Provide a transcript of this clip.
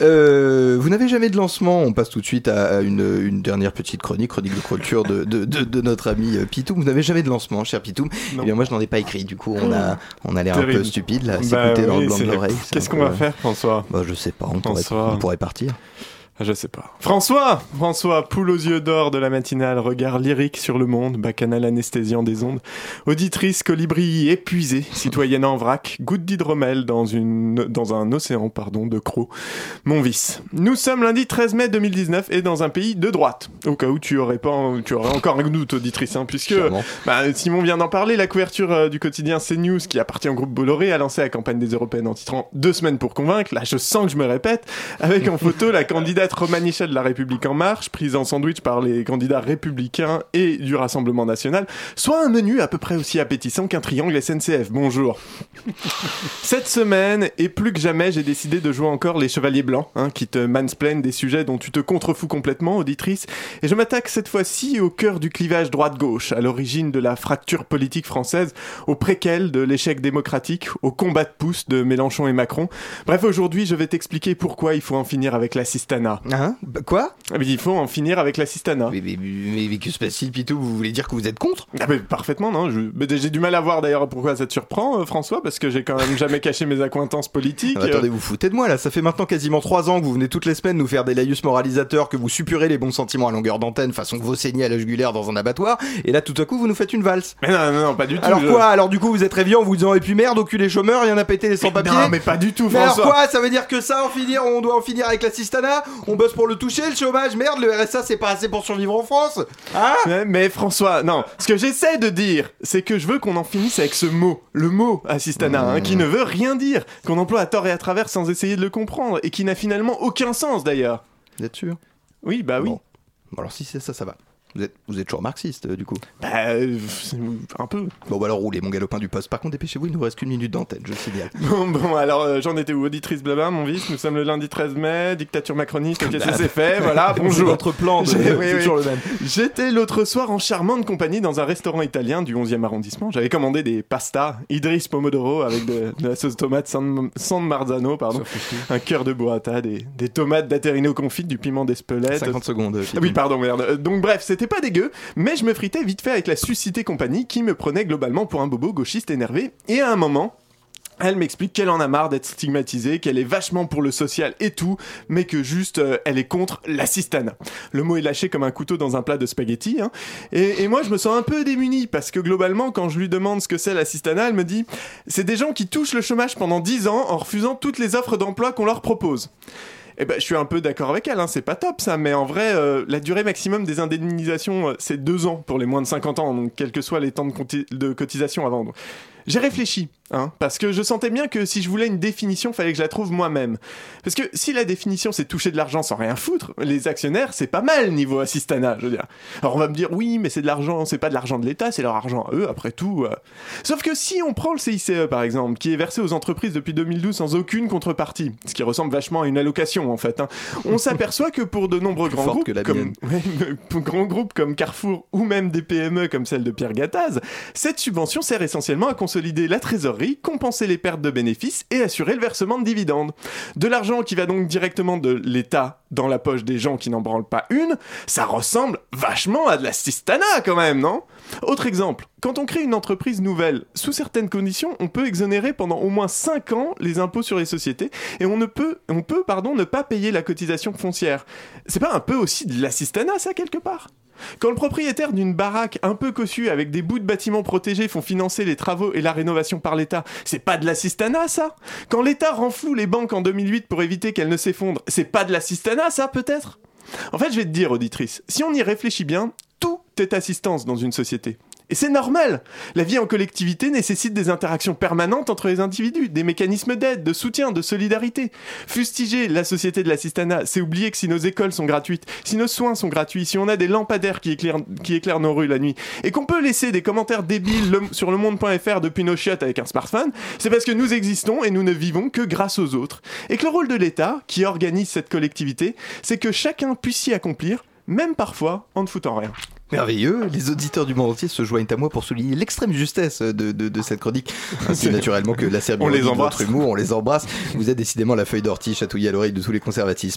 Euh, vous n'avez jamais de lancement. On passe tout de suite à une, une dernière petite chronique, chronique de culture de, de, de, de notre ami euh, Pitoum. Vous n'avez jamais de lancement, cher Pitoum. Eh bien, moi, je n'en ai pas écrit. Du coup, on a, on a l'air un peu stupide là, Bah s'écouter dans oui, le blanc de l'oreille. Qu'est-ce qu'on va faire, François? Bah, Je sais pas. On pourrait, on pourrait partir. Ah, Je sais pas. François François, poule aux yeux d'or de la matinale, regard lyrique sur le monde, bacchanal anesthésiant des ondes, auditrice colibri épuisée, citoyenne en vrac, goutte d'hydromel dans, une, dans un océan pardon, de crocs. Mon vice. Nous sommes lundi 13 mai 2019 et dans un pays de droite. Au cas où tu aurais, pas, tu aurais encore un doute, auditrice, hein, puisque bah, Simon vient d'en parler, la couverture euh, du quotidien CNews, qui appartient au groupe Bolloré, a lancé la campagne des Européennes en titrant Deux semaines pour convaincre. Là, je sens que je me répète. Avec en photo la candidate Romanicha de la République En Marche, prise en sandwich par les candidats républicains et du Rassemblement National, soit un menu à peu près aussi appétissant qu'un triangle SNCF. Bonjour. Cette semaine, et plus que jamais, j'ai décidé de jouer encore les chevaliers blancs, hein, qui te mansplainent des sujets dont tu te contrefous complètement, auditrice, et je m'attaque cette fois-ci au cœur du clivage droite-gauche, à l'origine de la fracture politique française, au préquel de l'échec démocratique, au combat de pouce de Mélenchon et Macron. Bref, aujourd'hui, je vais t'expliquer pourquoi il faut en finir avec Hein Bah, Quoi Ah, mais Il faut en finir avec l'assistanat. mais, mais, mais, mais que se passe-t-il, Pitou? Vous voulez dire que vous êtes contre? Ah mais parfaitement, non J'ai du mal à voir d'ailleurs pourquoi ça te surprend, euh, François, parce que j'ai quand même jamais caché mes accointances politiques. Ah bah, euh, Attendez, vous foutez de moi là. Ça fait maintenant quasiment trois ans que vous venez toutes les semaines nous faire des laïus moralisateurs, que vous suppurez les bons sentiments à longueur d'antenne, façon que vous saignez à la jugulaire dans un abattoir, et là tout à coup vous nous faites une valse. Mais non, non, non, pas du tout. Alors je- quoi? Alors du coup vous êtes réveillé en vous disant et puis merde, cul les chômeurs, il y en a pété les sans-papiers Non, mais pas du tout, Mais alors François. quoi? Ça veut dire que ça, en finir, on doit en finir avec l'assistanat On bosse pour le toucher, le chômage Merde, le RSA c'est pas assez pour survivre en France Hein mais, mais François, non, ce que j'essaie de dire, c'est que je veux qu'on en finisse avec ce mot, le mot assistanat, hein, qui ne veut rien dire, qu'on emploie à tort et à travers sans essayer de le comprendre, et qui n'a finalement aucun sens d'ailleurs. Vous êtes sûr? Oui, bah oui. Bon. Bon alors si c'est ça, ça va. Vous êtes, vous êtes toujours marxiste euh, du coup Bah, euh, un peu. Bon bah alors roulez mon galopin du poste. Par contre dépêchez-vous, il nous reste qu'une minute d'antenne, je le signale. Bon, bon, alors euh, j'en étais où Auditrice blabla, mon vice, nous sommes le lundi 13 mai, dictature macroniste, ok, ça c'est fait, voilà, bonjour. votre plan, de- oui, oui. toujours le même. J'étais l'autre soir en charmante compagnie dans un restaurant italien du 11e arrondissement. J'avais commandé des pastas Idris Pomodoro avec de, de la sauce tomate San, San Marzano, pardon, un cœur de burrata, des, des tomates d'Aterino confites, du piment d'Espelette. 50 secondes. Ah oui, pardon, merde. Donc bref, c'était pas dégueu, mais je me fritais vite fait avec la suscitée compagnie qui me prenait globalement pour un bobo gauchiste énervé. Et à un moment, elle m'explique qu'elle en a marre d'être stigmatisée, qu'elle est vachement pour le social et tout, mais que juste euh, elle est contre l'assistanat. Le mot est lâché comme un couteau dans un plat de spaghettis. hein. Et, et moi, je me sens un peu démuni parce que globalement, quand je lui demande ce que c'est l'assistanat, elle me dit c'est des gens qui touchent le chômage pendant 10 ans en refusant toutes les offres d'emploi qu'on leur propose. Eh ben, je suis un peu d'accord avec elle, hein, c'est pas top ça, mais en vrai, euh, la durée maximum des indemnisations, euh, c'est deux ans pour les moins de 50 ans, donc quels que soient les temps de, cotisation avant. Donc, J'ai réfléchi, hein, parce que je sentais bien que si je voulais une définition, fallait que je la trouve moi-même. Parce que si la définition c'est toucher de l'argent sans rien foutre, les actionnaires c'est pas mal niveau assistanat, je veux dire. Alors on va me dire oui, mais c'est de l'argent, c'est pas de l'argent de l'État, c'est leur argent à eux, après tout. euh. Sauf que si on prend le CICE par exemple, qui est versé aux entreprises depuis 2012 sans aucune contrepartie, ce qui ressemble vachement à une allocation en fait, hein, on s'aperçoit que pour de nombreux grands groupes que comme. Ouais, grands groupes comme Carrefour ou même des PME comme celle de Pierre Gattaz, cette subvention sert essentiellement à consolider la trésorerie, compenser les pertes de bénéfices et assurer le versement de dividendes. De l'argent qui va donc directement de l'État dans la poche des gens qui n'en branlent pas une, ça ressemble vachement à de la cistana quand même, non? Autre exemple, quand on crée une entreprise nouvelle, sous certaines conditions, on peut exonérer pendant au moins 5 ans les impôts sur les sociétés et on ne peut, on peut pardon, ne pas payer la cotisation foncière. C'est pas un peu aussi de l'assistanat ça quelque part? Quand le propriétaire d'une baraque un peu cossue avec des bouts de bâtiments protégés font financer les travaux et la rénovation par l'État, c'est pas de l'assistanat ça? Quand l'État renfloue les banques en 2008 pour éviter qu'elles ne s'effondrent, c'est pas de l'assistanat ça peut-être? En fait, je vais te dire, auditrice, si on y réfléchit bien, tout est assistance dans une société. Et c'est normal La vie en collectivité nécessite des interactions permanentes entre les individus, des mécanismes d'aide, de soutien, de solidarité. Fustiger la société de l'assistanat, c'est oublier que si nos écoles sont gratuites, si nos soins sont gratuits, si on a des lampadaires qui éclairent, nos rues la nuit, et qu'on peut laisser des commentaires débiles le- sur le monde.fr depuis nos chiottes avec un smartphone, c'est parce que nous existons et nous ne vivons que grâce aux autres. Et que le rôle de l'État, qui organise cette collectivité, c'est que chacun puisse s'y accomplir, même parfois en ne foutant rien. Merveilleux. Les auditeurs du monde entier se joignent à moi pour souligner l'extrême justesse de, de, cette chronique, ainsi naturellement que la Serbie. on les embrasse. Humour, on les embrasse. Vous êtes décidément la feuille d'ortie chatouillée à l'oreille de tous les conservatismes.